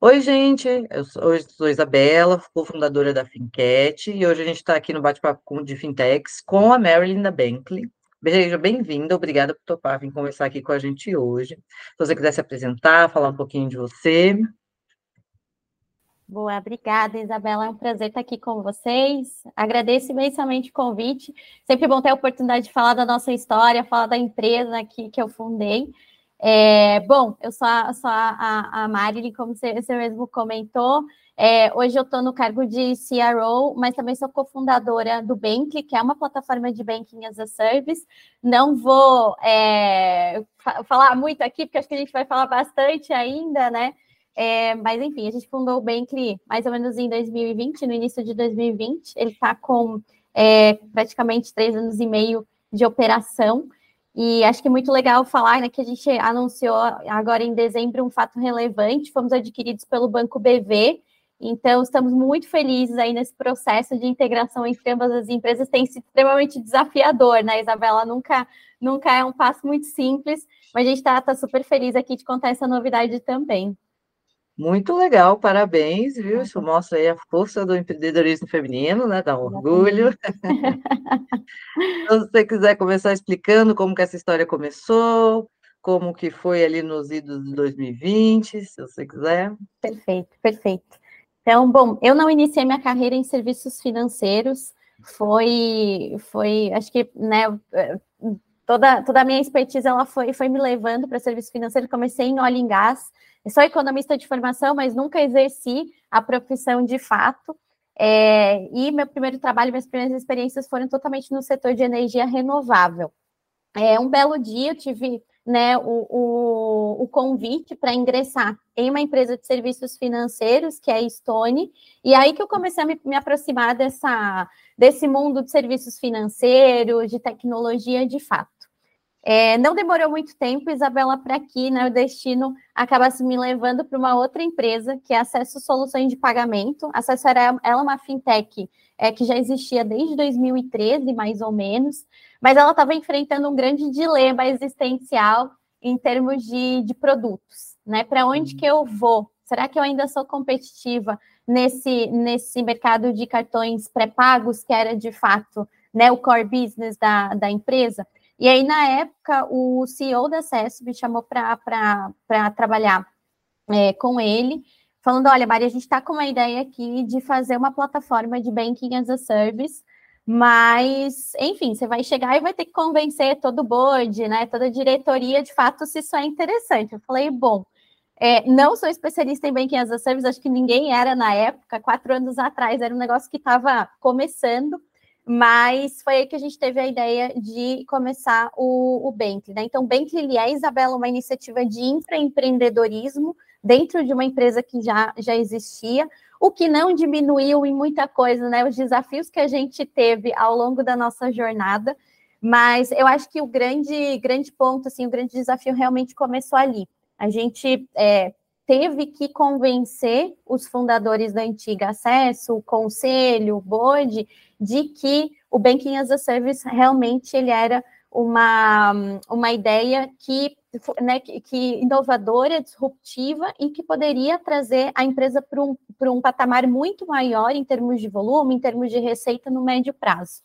Oi, gente, eu sou, eu sou Isabela, cofundadora da Fincat, e hoje a gente está aqui no bate-papo de fintechs com a Marilyn da Bankley. Seja bem-vinda, obrigada por topar vir conversar aqui com a gente hoje. Se você quiser se apresentar, falar um pouquinho de você. Boa, obrigada, Isabela. É um prazer estar aqui com vocês. Agradeço imensamente o convite. Sempre bom ter a oportunidade de falar da nossa história, falar da empresa que, que eu fundei. É, bom, eu sou a, sou a, a Marilyn, como você, você mesmo comentou. É, hoje eu estou no cargo de CRO, mas também sou cofundadora do Bankly, que é uma plataforma de Banking as a Service. Não vou é, falar muito aqui, porque acho que a gente vai falar bastante ainda, né? É, mas enfim, a gente fundou o Bankly mais ou menos em 2020, no início de 2020. Ele está com é, praticamente três anos e meio de operação. E acho que é muito legal falar né, que a gente anunciou agora em dezembro um fato relevante, fomos adquiridos pelo Banco BV, então estamos muito felizes aí nesse processo de integração entre ambas as empresas, tem sido extremamente desafiador, né, Isabela? Nunca, nunca é um passo muito simples, mas a gente está tá super feliz aqui de contar essa novidade também. Muito legal, parabéns, viu? Isso mostra aí a força do empreendedorismo feminino, né? Dá orgulho. então, se você quiser começar explicando como que essa história começou, como que foi ali nos idos de 2020, se você quiser. Perfeito, perfeito. Então, bom, eu não iniciei minha carreira em serviços financeiros, foi, foi, acho que, né, toda, toda a minha expertise, ela foi, foi me levando para serviço financeiro, comecei em óleo e gás, eu sou economista de formação, mas nunca exerci a profissão de fato. É, e meu primeiro trabalho, minhas primeiras experiências foram totalmente no setor de energia renovável. É, um belo dia eu tive né, o, o, o convite para ingressar em uma empresa de serviços financeiros, que é a Stone, e aí que eu comecei a me, me aproximar dessa, desse mundo de serviços financeiros, de tecnologia de fato. É, não demorou muito tempo, Isabela, para né, o destino acabasse me levando para uma outra empresa, que é Acesso Soluções de Pagamento. Acesso era ela é uma fintech é, que já existia desde 2013, mais ou menos, mas ela estava enfrentando um grande dilema existencial em termos de, de produtos. Né? Para onde que eu vou? Será que eu ainda sou competitiva nesse, nesse mercado de cartões pré-pagos, que era de fato né, o core business da, da empresa? E aí, na época, o CEO da CES me chamou para trabalhar é, com ele, falando: olha, Maria, a gente está com uma ideia aqui de fazer uma plataforma de Banking as a Service, mas, enfim, você vai chegar e vai ter que convencer todo o board, né, toda a diretoria, de fato, se isso é interessante. Eu falei: bom. É, não sou especialista em Banking as a Service, acho que ninguém era na época, quatro anos atrás, era um negócio que estava começando mas foi aí que a gente teve a ideia de começar o, o Bentley. Né? Então, o Bentley é, Isabela, uma iniciativa de intraempreendedorismo dentro de uma empresa que já, já existia, o que não diminuiu em muita coisa, né? Os desafios que a gente teve ao longo da nossa jornada, mas eu acho que o grande, grande ponto, assim, o grande desafio realmente começou ali. A gente é, teve que convencer os fundadores da antiga Acesso, o conselho, o board, de que o Banking as a Service realmente ele era uma, uma ideia que, né, que inovadora, disruptiva e que poderia trazer a empresa para um, um patamar muito maior em termos de volume, em termos de receita no médio prazo.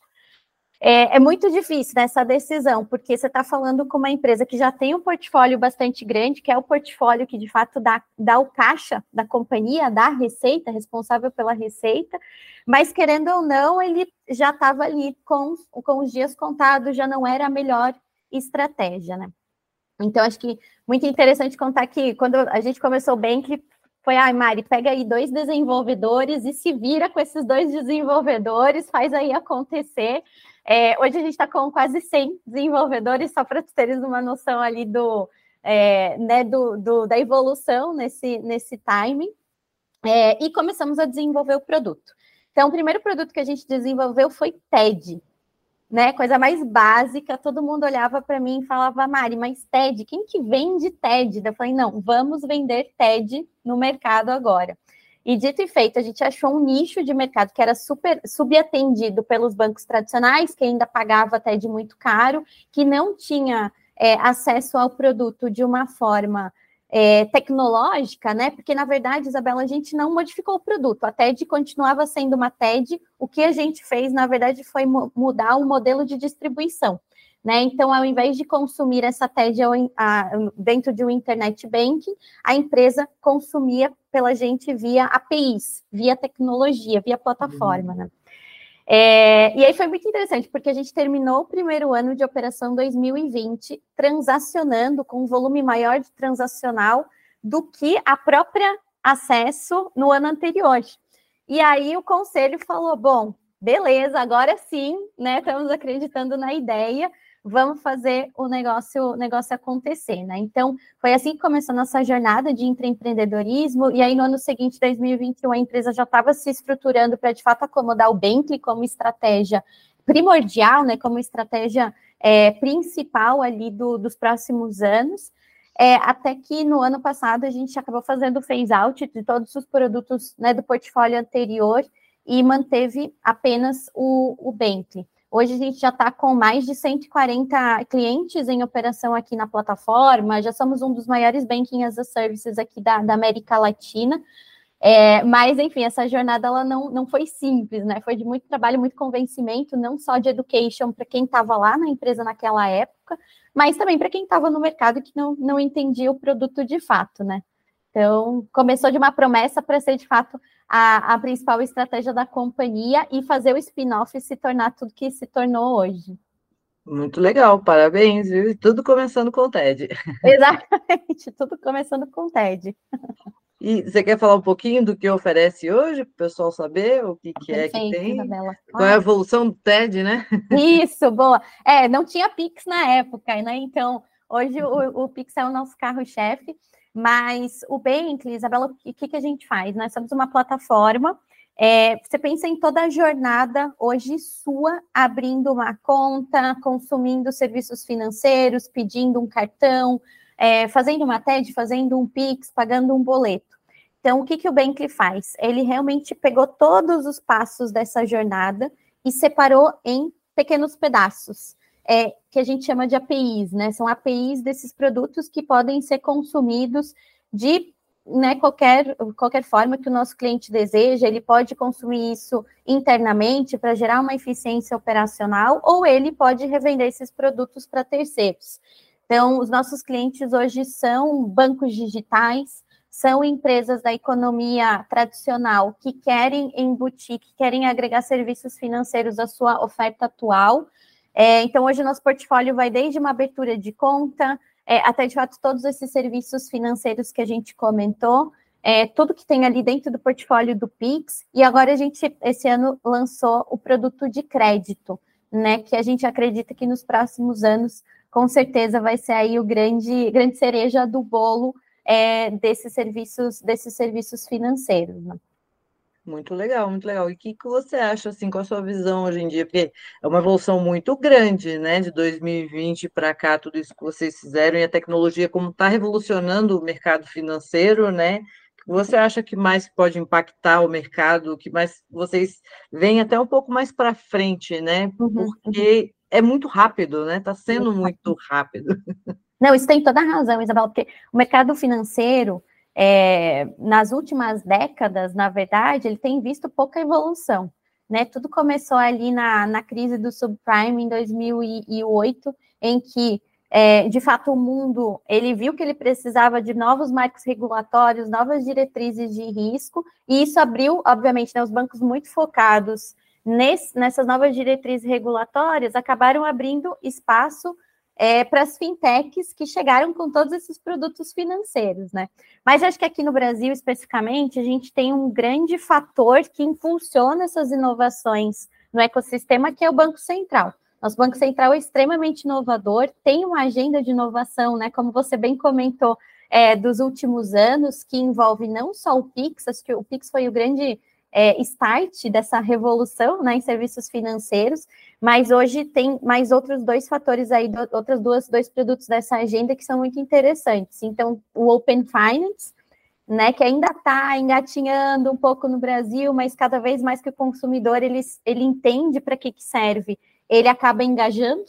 É, é, muito difícil nessa decisão, porque você está falando com uma empresa que já tem um portfólio bastante grande, que é o portfólio que de fato dá, dá o caixa da companhia, dá a receita, responsável pela receita, mas querendo ou não, ele já estava ali com, com os dias contados, já não era a melhor estratégia, né? Então, acho que muito interessante contar que quando a gente começou bem, que foi, ai, Mari, pega aí dois desenvolvedores e se vira com esses dois desenvolvedores, faz aí acontecer. É, hoje a gente está com quase 100 desenvolvedores, só para teres uma noção ali do, é, né, do, do, da evolução nesse, nesse timing. É, e começamos a desenvolver o produto. Então, o primeiro produto que a gente desenvolveu foi TED, né? Coisa mais básica, todo mundo olhava para mim e falava, Mari, mas TED, quem que vende TED? Eu falei, não, vamos vender TED no mercado agora. E dito e feito, a gente achou um nicho de mercado que era super subatendido pelos bancos tradicionais, que ainda pagava até de muito caro, que não tinha é, acesso ao produto de uma forma é, tecnológica, né? Porque, na verdade, Isabela, a gente não modificou o produto. A TED continuava sendo uma TED. O que a gente fez, na verdade, foi mudar o modelo de distribuição. Né? Então, ao invés de consumir essa TED dentro de um internet banking, a empresa consumia pela gente via APIs, via tecnologia, via plataforma. Uhum. Né? É, e aí foi muito interessante, porque a gente terminou o primeiro ano de operação 2020 transacionando com um volume maior de transacional do que a própria acesso no ano anterior. E aí o conselho falou: bom, beleza, agora sim, né? Estamos acreditando na ideia, vamos fazer o negócio, o negócio acontecer, né? Então, foi assim que começou nossa jornada de intraempreendedorismo, e aí no ano seguinte, 2021, a empresa já estava se estruturando para, de fato, acomodar o Bentley como estratégia primordial, né, como estratégia é, principal ali do, dos próximos anos, é, até que no ano passado a gente acabou fazendo o phase-out de todos os produtos né, do portfólio anterior e manteve apenas o, o Bentley. Hoje a gente já está com mais de 140 clientes em operação aqui na plataforma, já somos um dos maiores banking as a services aqui da, da América Latina. É, mas, enfim, essa jornada ela não, não foi simples, né? Foi de muito trabalho, muito convencimento, não só de education para quem estava lá na empresa naquela época, mas também para quem estava no mercado que não, não entendia o produto de fato, né? Então, começou de uma promessa para ser, de fato, a, a principal estratégia da companhia e fazer o spin-off se tornar tudo que se tornou hoje. Muito legal, parabéns, viu? Tudo começando com o TED. Exatamente, tudo começando com o TED. E você quer falar um pouquinho do que oferece hoje, para o pessoal saber o que, que Perfeito, é que tem? Isabela. Qual é a evolução do TED, né? Isso, boa. É, não tinha Pix na época, né? Então, hoje o, o Pix é o nosso carro-chefe. Mas o Bentley, Isabela, o que, que a gente faz? Nós somos uma plataforma. É, você pensa em toda a jornada hoje sua, abrindo uma conta, consumindo serviços financeiros, pedindo um cartão, é, fazendo uma TED, fazendo um Pix, pagando um boleto. Então, o que, que o Bentley faz? Ele realmente pegou todos os passos dessa jornada e separou em pequenos pedaços é, que a gente chama de APIs, né? São APIs desses produtos que podem ser consumidos de né, qualquer, qualquer forma que o nosso cliente deseja, ele pode consumir isso internamente para gerar uma eficiência operacional, ou ele pode revender esses produtos para terceiros. Então, os nossos clientes hoje são bancos digitais, são empresas da economia tradicional que querem embutir, que querem agregar serviços financeiros à sua oferta atual, é, então, hoje nosso portfólio vai desde uma abertura de conta, é, até de fato todos esses serviços financeiros que a gente comentou, é, tudo que tem ali dentro do portfólio do Pix, e agora a gente, esse ano, lançou o produto de crédito, né? Que a gente acredita que nos próximos anos, com certeza, vai ser aí o grande, grande cereja do bolo é, desses serviços, desses serviços financeiros. Né? Muito legal, muito legal. E o que, que você acha, assim, com a sua visão hoje em dia? Porque é uma evolução muito grande, né, de 2020 para cá, tudo isso que vocês fizeram, e a tecnologia, como está revolucionando o mercado financeiro, né? Você acha que mais pode impactar o mercado, que mais vocês veem até um pouco mais para frente, né? Uhum, uhum. Porque é muito rápido, né? Está sendo muito rápido. Não, isso tem toda a razão, Isabel, porque o mercado financeiro é, nas últimas décadas, na verdade, ele tem visto pouca evolução. Né? Tudo começou ali na, na crise do subprime em 2008, em que, é, de fato, o mundo ele viu que ele precisava de novos marcos regulatórios, novas diretrizes de risco, e isso abriu, obviamente, né, os bancos muito focados nesse, nessas novas diretrizes regulatórias acabaram abrindo espaço é, para as fintechs que chegaram com todos esses produtos financeiros, né? Mas acho que aqui no Brasil, especificamente, a gente tem um grande fator que impulsiona essas inovações no ecossistema, que é o Banco Central. Nosso Banco Central é extremamente inovador, tem uma agenda de inovação, né? Como você bem comentou, é, dos últimos anos, que envolve não só o Pix, acho que o Pix foi o grande é, start dessa revolução né, em serviços financeiros, mas hoje tem mais outros dois fatores aí, do, outras duas, dois produtos dessa agenda que são muito interessantes. Então, o Open Finance, né, que ainda está engatinhando um pouco no Brasil, mas cada vez mais que o consumidor ele, ele entende para que, que serve, ele acaba engajando.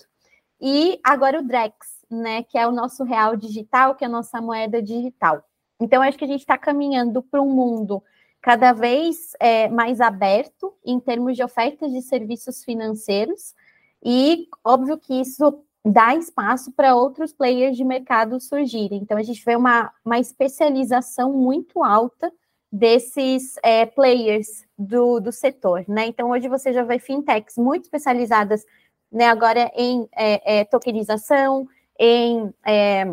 E agora o Drex, né, que é o nosso real digital, que é a nossa moeda digital. Então, acho que a gente está caminhando para um mundo cada vez é, mais aberto em termos de ofertas de serviços financeiros, e óbvio que isso dá espaço para outros players de mercado surgirem. Então, a gente vê uma, uma especialização muito alta desses é, players do, do setor, né? Então, hoje você já vê fintechs muito especializadas, né, agora em é, é, tokenização, em é,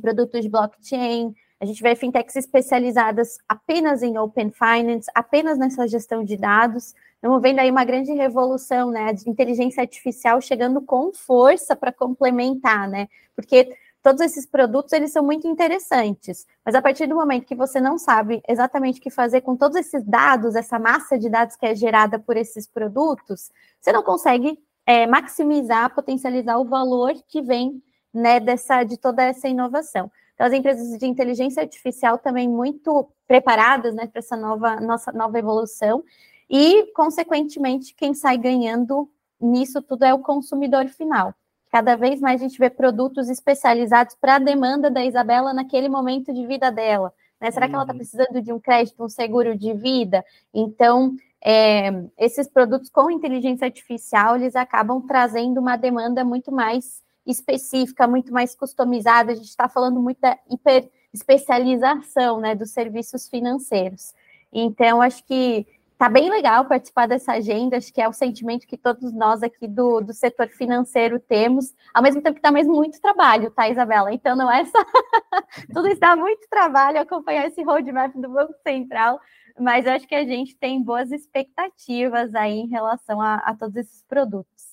produtos blockchain, a gente vê fintechs especializadas apenas em open finance, apenas nessa gestão de dados. Estamos vendo aí uma grande revolução, né? De inteligência artificial chegando com força para complementar, né? Porque todos esses produtos eles são muito interessantes, mas a partir do momento que você não sabe exatamente o que fazer com todos esses dados, essa massa de dados que é gerada por esses produtos, você não consegue é, maximizar, potencializar o valor que vem né, dessa, de toda essa inovação. Então, as empresas de inteligência artificial também muito preparadas né, para essa nova, nossa nova evolução, e, consequentemente, quem sai ganhando nisso tudo é o consumidor final. Cada vez mais a gente vê produtos especializados para a demanda da Isabela naquele momento de vida dela. Né? Será que ela está uhum. precisando de um crédito, um seguro de vida? Então, é, esses produtos com inteligência artificial, eles acabam trazendo uma demanda muito mais específica, muito mais customizada. A gente está falando muito da hiper especialização né, dos serviços financeiros. Então, acho que está bem legal participar dessa agenda, acho que é o sentimento que todos nós aqui do, do setor financeiro temos, ao mesmo tempo que está mesmo muito trabalho, tá, Isabela? Então, não é só. Tudo está muito trabalho acompanhar esse roadmap do Banco Central, mas acho que a gente tem boas expectativas aí em relação a, a todos esses produtos.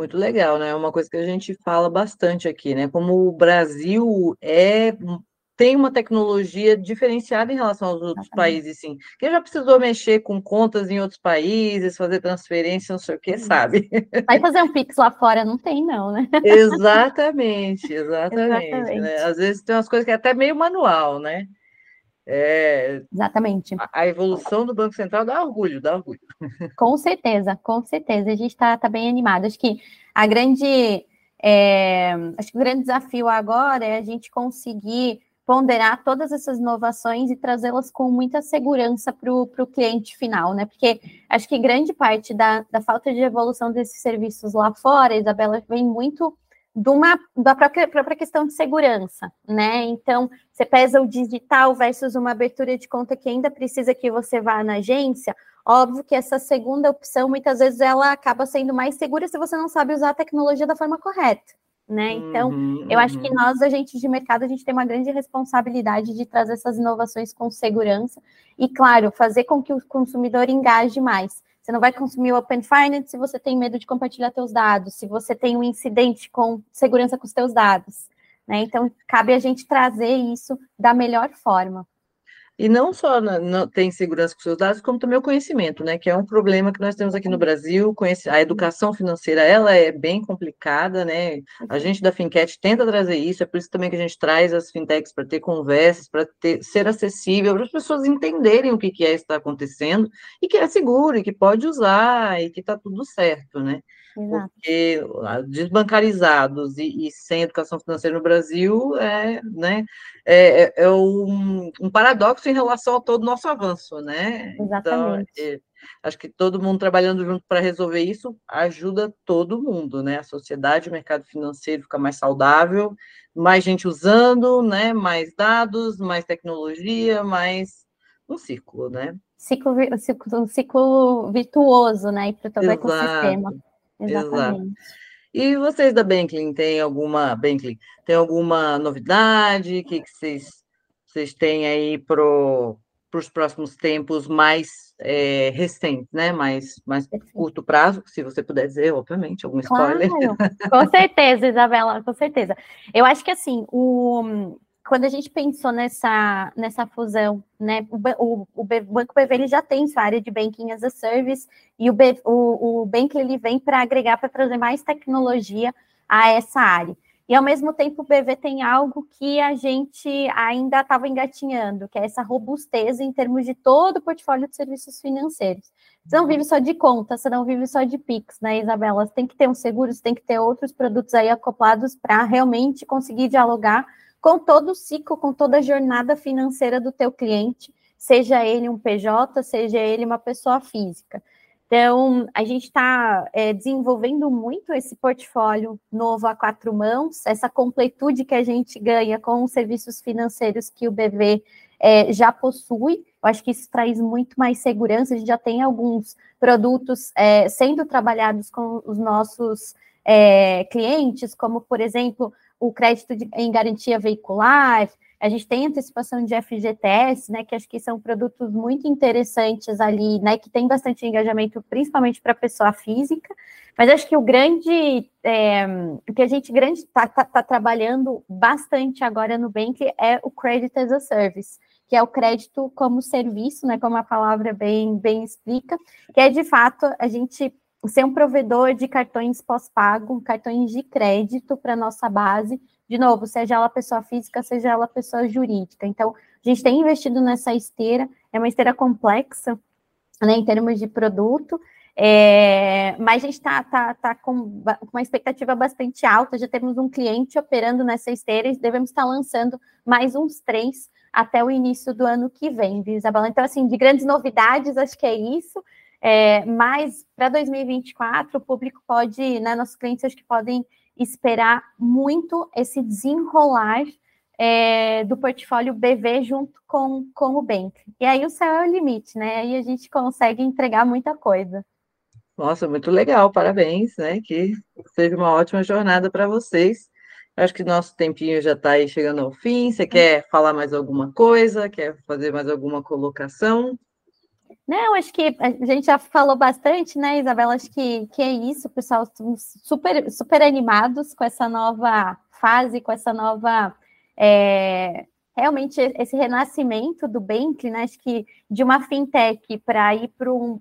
Muito legal, né? É uma coisa que a gente fala bastante aqui, né? Como o Brasil é tem uma tecnologia diferenciada em relação aos outros países, sim. Quem já precisou mexer com contas em outros países, fazer transferência, não sei o que, sabe? Vai fazer um Pix lá fora, não tem, não, né? Exatamente, exatamente. exatamente. Né? Às vezes tem umas coisas que é até meio manual, né? É, Exatamente. A, a, evolução do Banco Central dá orgulho, dá orgulho. Com certeza, com certeza. A gente está tá bem animado. Acho que a grande. É, acho que o grande desafio agora é a gente conseguir ponderar todas essas inovações e trazê-las com muita segurança para o cliente final, né? Porque acho que grande parte da, da falta de evolução desses serviços lá fora, Isabela, vem muito uma, da própria, própria questão de segurança, né? Então, você pesa o digital versus uma abertura de conta que ainda precisa que você vá na agência. Óbvio que essa segunda opção, muitas vezes, ela acaba sendo mais segura se você não sabe usar a tecnologia da forma correta, né? Então, uhum, eu acho que uhum. nós, agentes de mercado, a gente tem uma grande responsabilidade de trazer essas inovações com segurança e, claro, fazer com que o consumidor engaje mais. Você não vai consumir o Open Finance se você tem medo de compartilhar seus dados, se você tem um incidente com segurança com os seus dados. Né? Então, cabe a gente trazer isso da melhor forma. E não só não tem segurança com seus dados, como também o conhecimento, né? Que é um problema que nós temos aqui no Brasil. A educação financeira, ela é bem complicada, né? A gente da Finquete tenta trazer isso, é por isso também que a gente traz as fintechs para ter conversas, para ser acessível, para as pessoas entenderem o que, que é está acontecendo e que é seguro, e que pode usar, e que está tudo certo, né? Exato. Porque desbancarizados e, e, sem educação financeira no Brasil é, né, é, é, é um, um, paradoxo em relação a todo o nosso avanço, né? Então, Exatamente. Então, é, acho que todo mundo trabalhando junto para resolver isso ajuda todo mundo, né? A sociedade, o mercado financeiro fica mais saudável, mais gente usando, né? Mais dados, mais tecnologia, mais um ciclo, né? Ciclo, um ciclo virtuoso, né? Para todo o ecossistema. Exatamente. Exato. E vocês da Banklin têm alguma Banklin, tem alguma novidade? O que, que vocês, vocês têm aí para os próximos tempos mais é, recentes, né? Mais, mais curto prazo, se você puder dizer, obviamente, algum spoiler. Claro, com certeza, Isabela, com certeza. Eu acho que assim, o quando a gente pensou nessa, nessa fusão, né, o, o, o Banco BV ele já tem sua área de Banking as a Service, e o, o, o Bank ele vem para agregar, para trazer mais tecnologia a essa área. e ao mesmo tempo o BV tem algo que a gente ainda estava engatinhando, que é essa robustez em termos de todo o portfólio de serviços financeiros. Você não vive só de conta, você não vive só de Pix, né, Isabela? Você tem que ter um seguro, você tem que ter outros produtos aí acoplados para realmente conseguir dialogar com todo o ciclo, com toda a jornada financeira do teu cliente, seja ele um PJ, seja ele uma pessoa física. Então, a gente está é, desenvolvendo muito esse portfólio novo a quatro mãos, essa completude que a gente ganha com os serviços financeiros que o BV é, já possui. Eu acho que isso traz muito mais segurança. A gente já tem alguns produtos é, sendo trabalhados com os nossos é, clientes, como, por exemplo, o crédito de, em garantia veicular, a gente tem antecipação de FGTS, né, que acho que são produtos muito interessantes ali, né, que tem bastante engajamento, principalmente para pessoa física, mas acho que o grande, é, o que a gente grande está tá, tá trabalhando bastante agora no Bank é o Credit as a Service, que é o crédito como serviço, né, como a palavra bem, bem explica, que é de fato a gente ser um provedor de cartões pós-pago, cartões de crédito para nossa base, de novo, seja ela pessoa física, seja ela pessoa jurídica. Então, a gente tem investido nessa esteira, é uma esteira complexa, né, em termos de produto, é, mas a gente está tá, tá com uma expectativa bastante alta, já temos um cliente operando nessa esteira e devemos estar lançando mais uns três até o início do ano que vem, viu, Isabela? Então, assim, de grandes novidades, acho que é isso, é, mas para 2024, o público pode, né, nossos clientes acho que podem esperar muito esse desenrolar é, do portfólio BV junto com, com o Bank. E aí o céu é o limite, né? Aí a gente consegue entregar muita coisa. Nossa, muito legal, parabéns, né? Que seja uma ótima jornada para vocês. Acho que nosso tempinho já está aí chegando ao fim. Você quer falar mais alguma coisa? Quer fazer mais alguma colocação? Não, acho que a gente já falou bastante, né, Isabela? Acho que, que é isso, pessoal. Estamos super, super animados com essa nova fase, com essa nova. É, realmente, esse renascimento do Bank, né? Acho que de uma fintech para ir para um,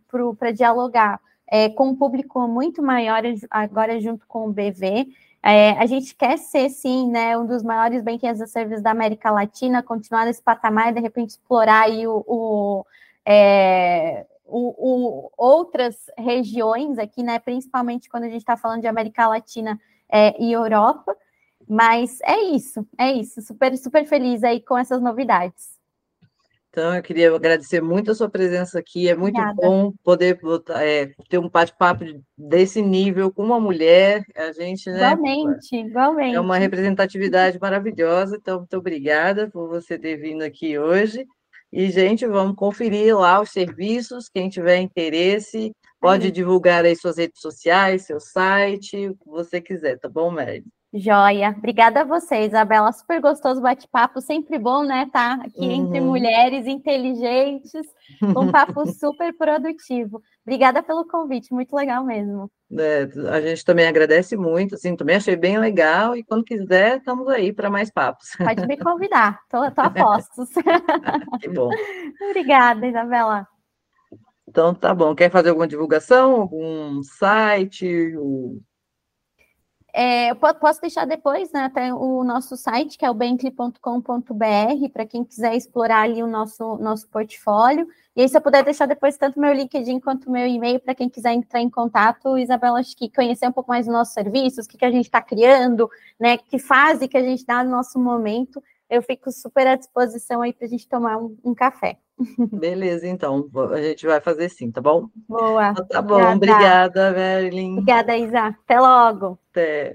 dialogar é, com um público muito maior agora junto com o BV. É, a gente quer ser, sim, né, um dos maiores as a service da América Latina, continuar nesse patamar e, de repente, explorar aí o, o é, o, o, outras regiões aqui, né, principalmente quando a gente está falando de América Latina é, e Europa. Mas é isso, é isso. Super, super feliz aí com essas novidades. Então, eu queria agradecer muito a sua presença aqui. É muito Obrigada. bom poder é, ter um bate-papo desse nível com uma mulher. A gente, né? Igualmente, igualmente. É uma representatividade maravilhosa. Então, muito obrigada por você ter vindo aqui hoje. E, gente, vamos conferir lá os serviços. Quem tiver interesse, pode aí. divulgar aí suas redes sociais, seu site, o que você quiser, tá bom, Mary? Joia. Obrigada a você, Isabela. Super gostoso bate-papo. Sempre bom, né? Tá aqui uhum. entre mulheres inteligentes, um papo super produtivo. Obrigada pelo convite, muito legal mesmo. É, a gente também agradece muito, assim, também achei bem legal e quando quiser, estamos aí para mais papos. Pode me convidar, tô, tô a postos. que bom. Obrigada, Isabela. Então, tá bom. Quer fazer alguma divulgação? Algum site? É, eu posso deixar depois, né, até o nosso site, que é o bentley.com.br, para quem quiser explorar ali o nosso, nosso portfólio. E aí, se eu puder deixar depois tanto meu LinkedIn quanto meu e-mail, para quem quiser entrar em contato, Isabela, acho que conhecer um pouco mais dos nossos serviços, o que, que a gente está criando, né, que fase que a gente dá no nosso momento, eu fico super à disposição aí para a gente tomar um, um, café. Beleza, então, a gente vai fazer sim, tá bom? Boa. Então, tá bom, obrigada, obrigada Marilyn. Obrigada, Isa. Até logo. Até.